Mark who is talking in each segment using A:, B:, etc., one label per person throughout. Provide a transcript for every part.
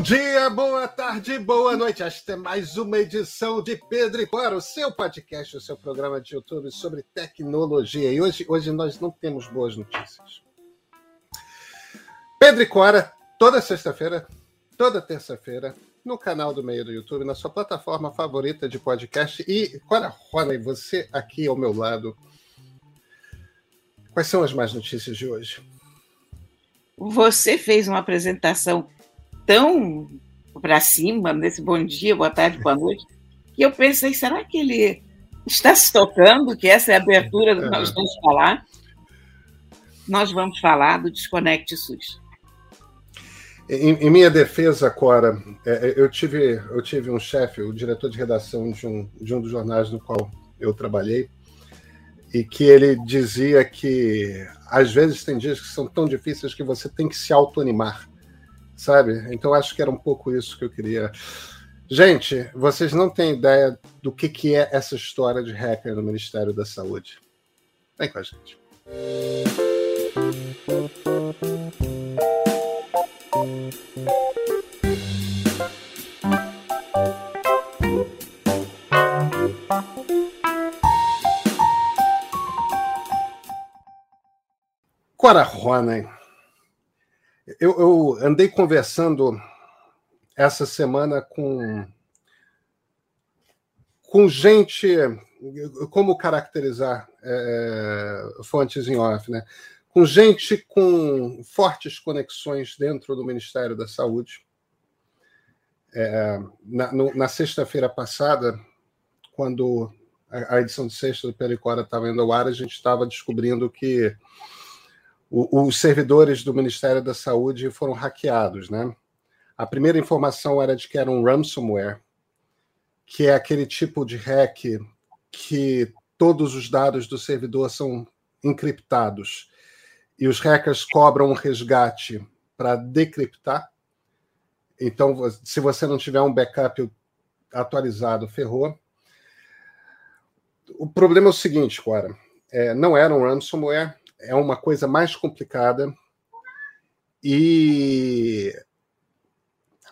A: Bom dia, boa tarde, boa noite. Esta é mais uma edição de Pedro e Cora, o seu podcast, o seu programa de YouTube sobre tecnologia. E hoje, hoje nós não temos boas notícias. Pedro e Cora, toda sexta-feira, toda terça-feira, no canal do meio do YouTube, na sua plataforma favorita de podcast. E, Cora Rony, você aqui ao meu lado. Quais são as mais notícias de hoje?
B: Você fez uma apresentação tão para cima, nesse bom dia, boa tarde, boa noite, que eu pensei, será que ele está se tocando, que essa é a abertura do que nós vamos falar? Nós vamos falar do Desconecte SUS.
A: Em, em minha defesa, Cora, é, é, eu tive, eu tive um chefe, o diretor de redação de um, de um dos jornais no qual eu trabalhei, e que ele dizia que às vezes tem dias que são tão difíceis que você tem que se autoanimar sabe? Então acho que era um pouco isso que eu queria. Gente, vocês não têm ideia do que, que é essa história de hacker no Ministério da Saúde. Vem com a gente. Cora eu, eu andei conversando essa semana com, com gente. Como caracterizar é, fontes em off, né? Com gente com fortes conexões dentro do Ministério da Saúde. É, na, na sexta-feira passada, quando a, a, edição de sexta do Pericora estava indo ao ar, a gente estava descobrindo que os servidores do Ministério da Saúde foram hackeados, né? A primeira informação era de que era um ransomware, que é aquele tipo de hack que todos os dados do servidor são encriptados e os hackers cobram um resgate para decriptar. Então, se você não tiver um backup atualizado, ferrou. O problema é o seguinte, Cora, é, não era um ransomware, é uma coisa mais complicada. E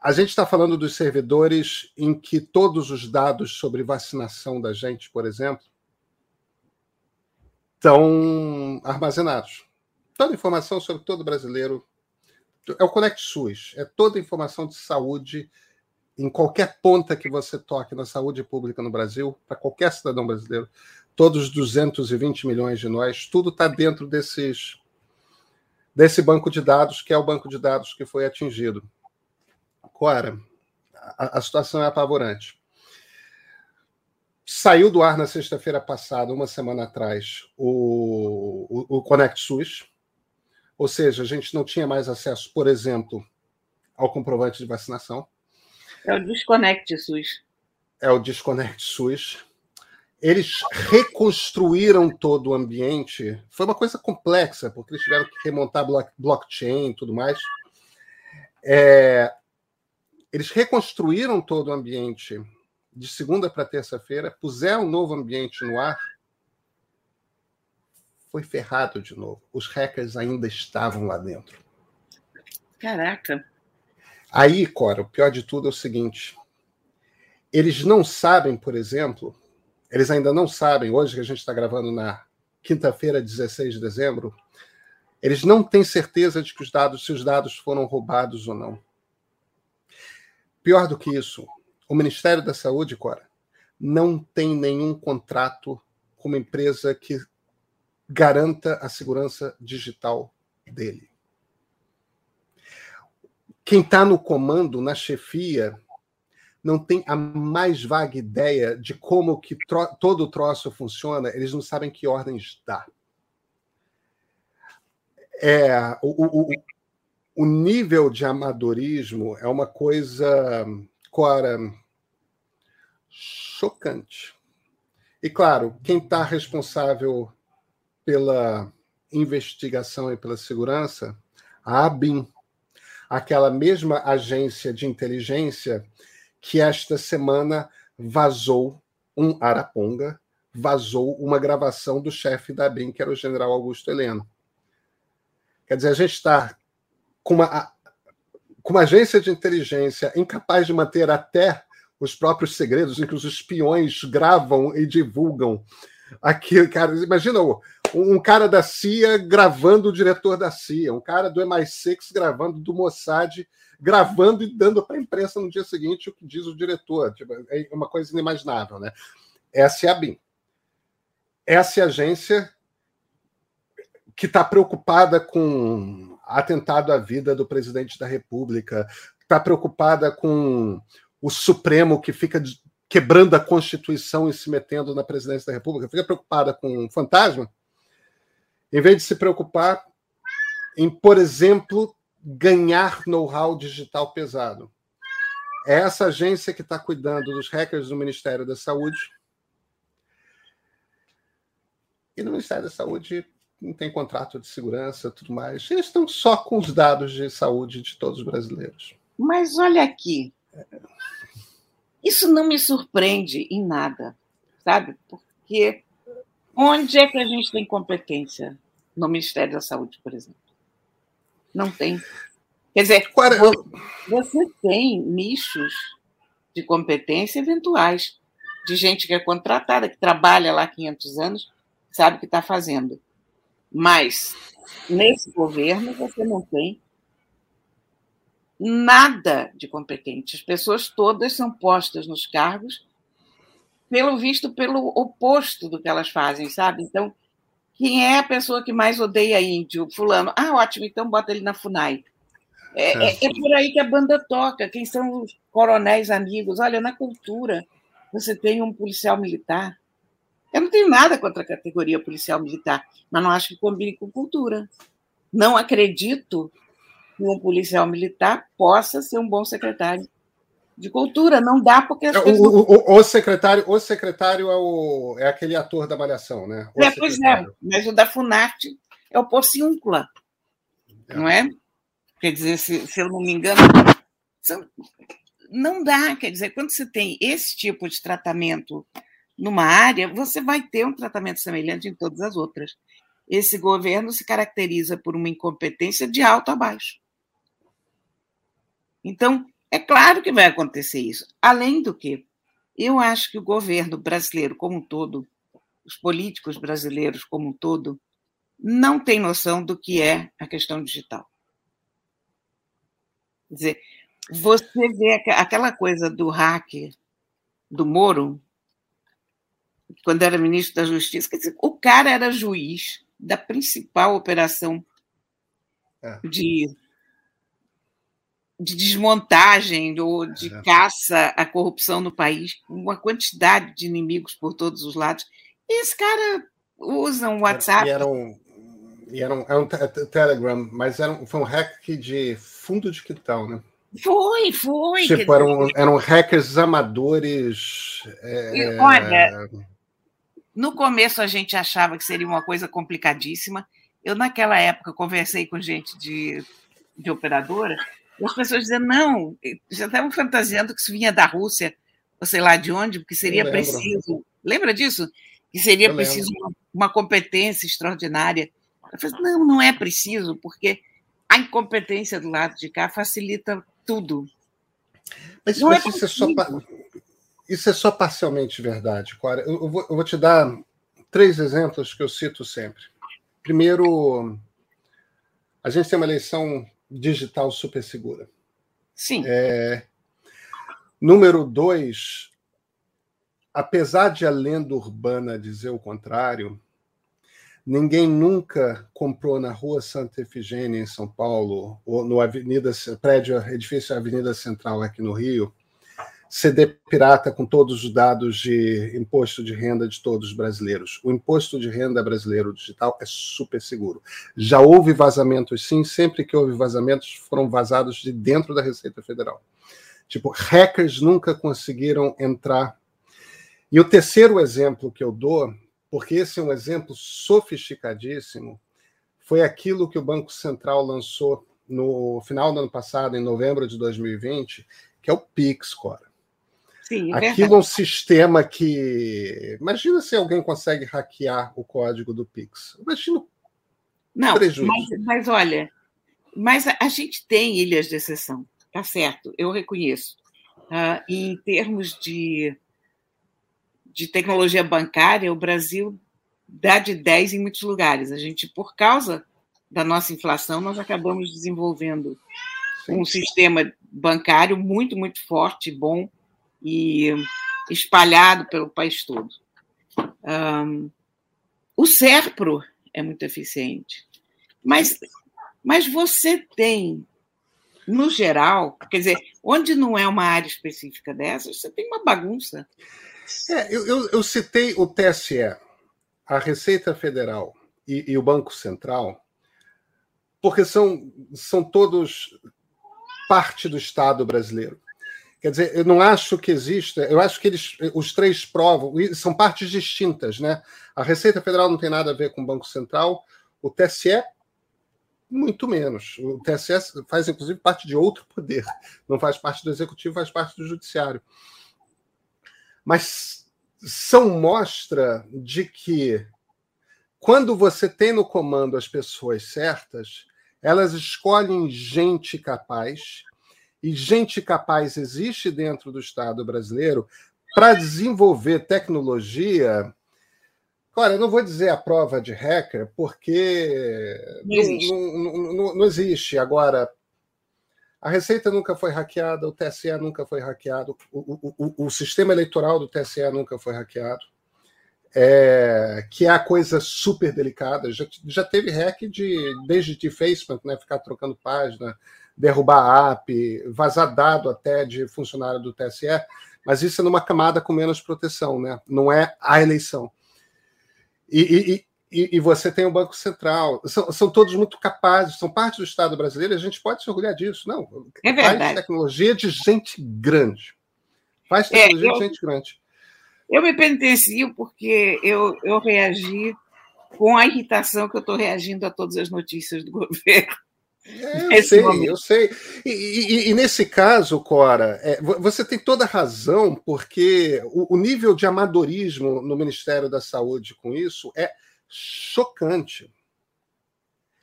A: a gente está falando dos servidores em que todos os dados sobre vacinação da gente, por exemplo, estão armazenados. Toda informação sobre todo brasileiro é o Conect SUS, é toda informação de saúde em qualquer ponta que você toque na saúde pública no Brasil, para qualquer cidadão brasileiro, todos os 220 milhões de nós, tudo está dentro desses desse banco de dados, que é o banco de dados que foi atingido. Cora, a, a situação é apavorante. Saiu do ar na sexta-feira passada, uma semana atrás, o, o, o Connect SUS, ou seja, a gente não tinha mais acesso, por exemplo, ao comprovante de vacinação.
B: É o Desconect SUS.
A: É o Desconect SUS eles reconstruíram todo o ambiente. Foi uma coisa complexa, porque eles tiveram que remontar blockchain e tudo mais. É, eles reconstruíram todo o ambiente de segunda para terça-feira, puseram um novo ambiente no ar. Foi ferrado de novo. Os hackers ainda estavam lá dentro.
B: Caraca.
A: Aí, Cora, o pior de tudo é o seguinte: eles não sabem, por exemplo, eles ainda não sabem, hoje que a gente está gravando na quinta-feira, 16 de dezembro, eles não têm certeza de que os dados, se os dados foram roubados ou não. Pior do que isso, o Ministério da Saúde, Cora, não tem nenhum contrato com uma empresa que garanta a segurança digital dele. Quem está no comando, na chefia, não tem a mais vaga ideia de como que tro todo o troço funciona, eles não sabem que ordens dá. É, o, o, o nível de amadorismo é uma coisa, Cora, chocante. E, claro, quem está responsável pela investigação e pela segurança, a ABIN, aquela mesma agência de inteligência que esta semana vazou um Araponga, vazou uma gravação do chefe da BIM, que era o general Augusto Heleno. Quer dizer, a gente está com uma. com uma agência de inteligência incapaz de manter até os próprios segredos, em que os espiões gravam e divulgam aquilo, cara. Imagina um cara da CIA gravando o diretor da CIA, um cara do MI6 gravando do Mossad, gravando e dando para a imprensa no dia seguinte o que diz o diretor. Tipo, é uma coisa inimaginável, né? Essa é a BIM. Essa é a agência que está preocupada com atentado à vida do presidente da República, está preocupada com o Supremo que fica quebrando a Constituição e se metendo na presidência da República, fica preocupada com um fantasma, em vez de se preocupar em, por exemplo, ganhar know-how digital pesado. É essa agência que está cuidando dos hackers do Ministério da Saúde. E no Ministério da Saúde não tem contrato de segurança tudo mais. Eles estão só com os dados de saúde de todos os brasileiros.
B: Mas olha aqui. Isso não me surpreende em nada, sabe? Porque onde é que a gente tem competência no Ministério da Saúde, por exemplo? Não tem. Quer dizer, você tem nichos de competência eventuais, de gente que é contratada, que trabalha lá 500 anos, sabe o que está fazendo. Mas, nesse governo, você não tem nada de competente. As pessoas todas são postas nos cargos, pelo visto, pelo oposto do que elas fazem, sabe? Então, quem é a pessoa que mais odeia índio? Fulano. Ah, ótimo, então bota ele na FUNAI. É, é, é, por aí que a banda toca. Quem são os coronéis amigos? Olha, na cultura, você tem um policial militar. Eu não tenho nada contra a categoria policial militar, mas não acho que combine com cultura. Não acredito que um policial militar possa ser um bom secretário de cultura. Não dá porque
A: as é, pessoas... o, o, o, secretário, o secretário é, o, é aquele ator da Malhação, né?
B: O é, pois é, mas o da Funarte é o Porciúncula, é. não é? Quer dizer, se, se eu não me engano, não dá. Quer dizer, quando você tem esse tipo de tratamento numa área, você vai ter um tratamento semelhante em todas as outras. Esse governo se caracteriza por uma incompetência de alto a baixo. Então, é claro que vai acontecer isso. Além do que, eu acho que o governo brasileiro como um todo, os políticos brasileiros como um todo, não tem noção do que é a questão digital. Quer dizer, você vê aquela coisa do hacker do Moro, quando era ministro da Justiça, quer dizer, o cara era juiz da principal operação é. de, de desmontagem ou de é. caça à corrupção no país, uma quantidade de inimigos por todos os lados. E esse cara usa um WhatsApp.
A: E era um, e era um, era um Telegram, mas era um, foi um hack de fundo de quintal, né?
B: Foi, foi.
A: Tipo, eram, eram hackers amadores.
B: É... Olha, no começo a gente achava que seria uma coisa complicadíssima. Eu, naquela época, conversei com gente de, de operadora, e as pessoas diziam, não, já estavam fantasiando que isso vinha da Rússia, ou sei lá de onde, porque seria preciso. Lembra disso? Que seria preciso uma, uma, competência extraordinária. Eu falei, não, não é preciso, porque a incompetência do lado de cá facilita tudo.
A: Mas, mas é isso, é só, isso é só parcialmente verdade, Cora. Eu, eu, vou, eu vou te dar três exemplos que eu cito sempre. Primeiro, a gente tem uma eleição digital super segura.
B: Sim.
A: É, número dois, apesar de a lenda urbana dizer o contrário, ninguém nunca comprou na Rua Santa Efigênia, em São Paulo, ou no Avenida, prédio, edifício Avenida Central aqui no Rio, CD pirata com todos os dados de imposto de renda de todos os brasileiros. O imposto de renda brasileiro digital é super seguro. Já houve vazamentos, sim, sempre que houve vazamentos, foram vazados de dentro da Receita Federal. Tipo, hackers nunca conseguiram entrar. E o terceiro exemplo que eu dou, porque esse é um exemplo sofisticadíssimo, foi aquilo que o Banco Central lançou no final do ano passado, em novembro de 2020, que é o Pix, Cora. Sim, é Aquilo é um sistema que. Imagina se alguém consegue hackear o código do Pix. Imagina
B: Não, prejuízo. Mas, mas olha, mas a, gente tem ilhas de exceção. tá certo, eu reconheço. Uh, em termos de, de tecnologia bancária, o Brasil dá de 10 em muitos lugares. A gente, por causa da nossa inflação, nós acabamos desenvolvendo um sistema bancário muito, muito forte, bom e espalhado pelo país todo. Um, o SERPRO é muito eficiente, mas, mas você tem, no geral, quer dizer, onde não é uma área específica dessas, você tem uma bagunça.
A: É, eu, eu, eu citei o TSE, a Receita Federal e, e o Banco Central, porque são, são todos parte do Estado brasileiro. Quer dizer, eu não acho que exista, eu acho que eles, os três provam, são partes distintas, né? A Receita Federal não tem nada a ver com o Banco Central, o TSE, muito menos. O TSE faz, inclusive, parte de outro poder, não faz parte do Executivo, faz parte do Judiciário. Mas são mostra de que quando você tem no comando as pessoas certas, elas escolhem gente capaz, e gente capaz existe dentro do Estado brasileiro para desenvolver tecnologia. Claro, eu não vou dizer a prova de hacker, porque não existe. Não, não, não existe. Agora, a Receita nunca foi hackeada, o TSE nunca foi hackeado, o, o, o, sistema eleitoral do TSE nunca foi hackeado é, que é a coisa super delicada. Já, já teve hack de desde de Facebook, né, ficar trocando página, derrubar app, vazar dado até de funcionário do TSE, mas isso é numa camada com menos proteção, né? Não é a eleição. E, e, e, e você tem o Banco Central, são, são, todos muito capazes, são parte do Estado brasileiro, a gente pode se orgulhar disso. Não,
B: é verdade.
A: faz tecnologia de gente grande. Faz tecnologia é, eu... de gente grande.
B: Eu me penitencio porque eu, eu reagi com a irritação que eu estou reagindo a todas as notícias do governo.
A: É, eu sei, momento. eu sei. E, e, e, nesse caso, Cora, é, você tem toda razão, porque o, o, nível de amadorismo no Ministério da Saúde com isso é chocante.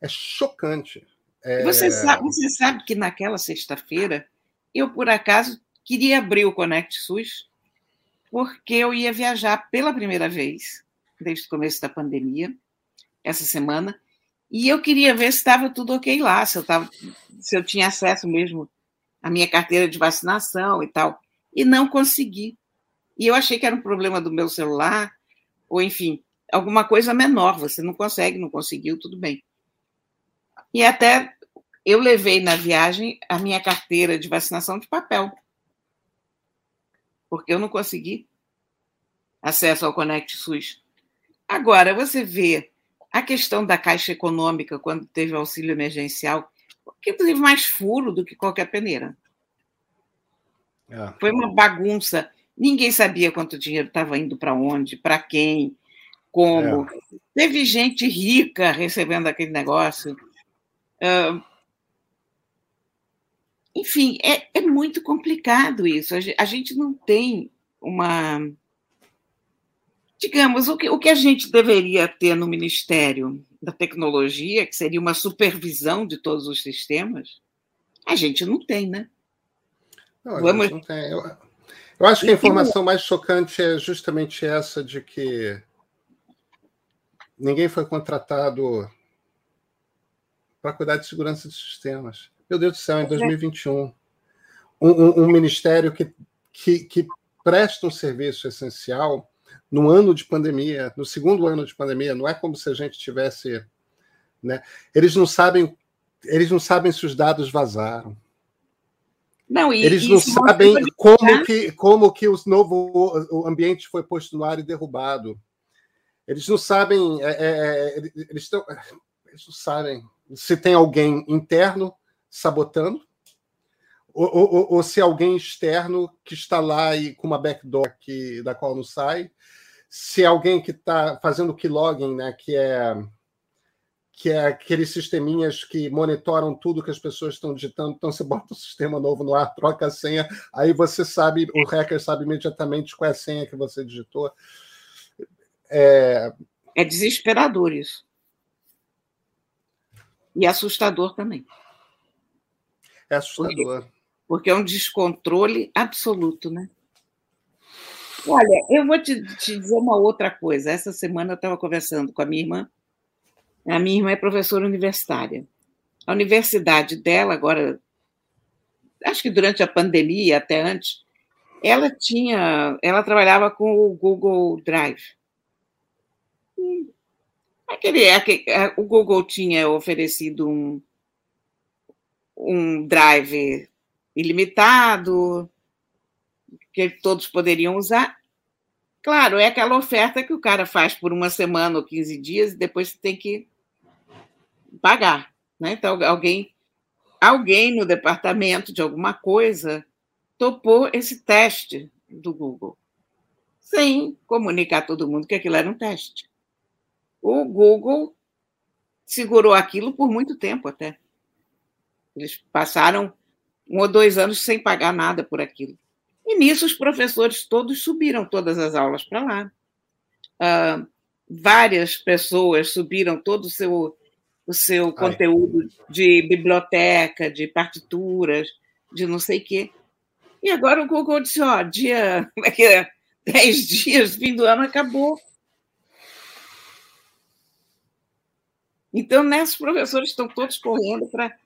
A: É chocante. É...
B: Você, sabe, você sabe que naquela sexta-feira, eu, por acaso, queria abrir o Conect SUS porque eu ia viajar pela primeira vez, desde o começo da pandemia, essa semana, e eu queria ver se estava tudo ok lá, se eu, tava, se eu tinha acesso mesmo à minha carteira de vacinação e tal. E não consegui. E eu achei que era um problema do meu celular, ou enfim, alguma coisa menor. Você não consegue, não conseguiu, tudo bem. E até eu levei na viagem a minha carteira de vacinação de papel porque eu não consegui acesso ao Conect SUS. Agora, você vê a questão da Caixa Econômica, quando teve auxílio emergencial, que teve mais furo do que qualquer peneira. É. Foi uma bagunça. Ninguém sabia quanto dinheiro estava indo para onde, para quem, como. É. Teve gente rica recebendo aquele negócio. Uh, enfim, é, é muito complicado isso. A gente não tem uma. Digamos, o que, o que a gente deveria ter no Ministério da Tecnologia, que seria uma supervisão de todos os sistemas, a gente não tem, né?
A: Não, Vamos... não tem. Eu, eu acho que a informação mais chocante é justamente essa de que ninguém foi contratado para cuidar de segurança de sistemas. Meu Deus do céu, em 2021. Um, um, um ministério que, que, que presta um serviço essencial no ano de pandemia, no segundo ano de pandemia, não é como se a gente tivesse. Né? Eles não sabem, eles não sabem se os dados vazaram. Não, e, eles não sabem como que, como que o novo o ambiente foi posto no ar e derrubado. Eles não sabem, é, é, é eles, estão, eles não sabem se tem alguém interno sabotando, ou, ou, ou, se alguém externo que está lá e com uma backdoor que, da qual não sai, se alguém que está fazendo keylogin, né, que é que é aqueles sisteminhas que monitoram tudo que as pessoas estão digitando, então você bota o sistema novo no ar, troca a senha, aí você sabe, o hacker sabe imediatamente qual é a senha que você digitou.
B: É, é desesperador isso. E assustador também.
A: É assustador.
B: porque é um descontrole absoluto, né? Olha, eu vou te, te dizer uma outra coisa. Essa semana eu estava conversando com a minha irmã. A minha irmã é professora universitária. A universidade dela, agora, acho que durante a pandemia, até antes, ela tinha, ela trabalhava com o Google Drive. Aquele, aquele, o Google tinha oferecido um, um drive ilimitado, que todos poderiam usar. Claro, é aquela oferta que o cara faz por uma semana ou 15 dias e depois você tem que pagar. Né? Então, alguém, alguém no departamento de alguma coisa topou esse teste do Google, sem comunicar a todo mundo que aquilo era um teste. O Google segurou aquilo por muito tempo até. Eles passaram um ou dois anos sem pagar nada por aquilo. E nisso os professores todos subiram todas as aulas para lá. Uh, várias pessoas subiram todo o seu, o seu conteúdo de biblioteca, de partituras, de não sei o quê. E agora o Google disse, ó, dia, daqui a 10 dias, fim do ano, acabou. Então, nesses professores estão todos correndo para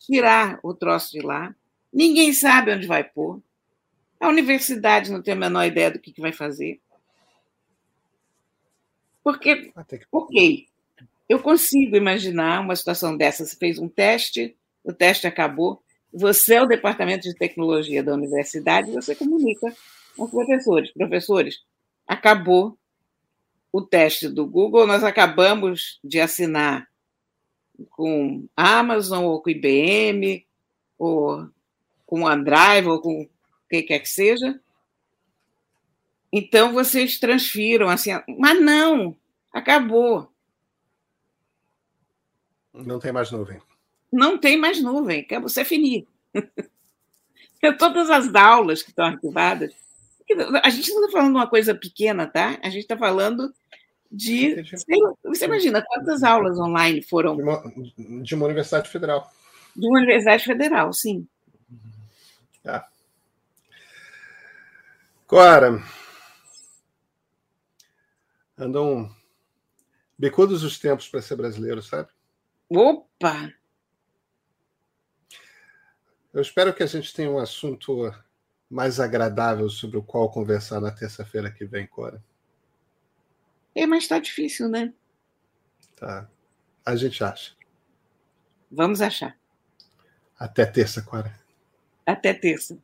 B: tirar o troço de lá. Ninguém sabe onde vai pôr. A universidade não tem a menor ideia do que, vai fazer. Porque, ok, eu consigo imaginar uma situação dessa. Você fez um teste, o teste acabou, você é o departamento de tecnologia da universidade, você comunica com os professores. Professores, acabou o teste do Google, nós acabamos de assinar com Amazon ou com IBM ou com OneDrive ou com quem quer que seja. Então vocês transfiram assim, mas não, acabou.
A: Não tem mais nuvem
B: não tem mais nuvem, que você é finir. Todas as aulas que estão arquivadas. A gente não está falando de uma coisa pequena, tá? A gente está falando de. Você imagina quantas aulas online foram.
A: De uma, de uma universidade federal.
B: De uma universidade federal, sim.
A: Tá. Agora. Andam bicudos os tempos para ser brasileiro, sabe?
B: Opa!
A: Eu espero que a gente tenha um assunto mais agradável sobre o qual conversar na terça-feira que vem, Cora.
B: É, mas está difícil, né?
A: Tá. A gente acha.
B: Vamos achar.
A: Até terça, Cora.
B: Até terça.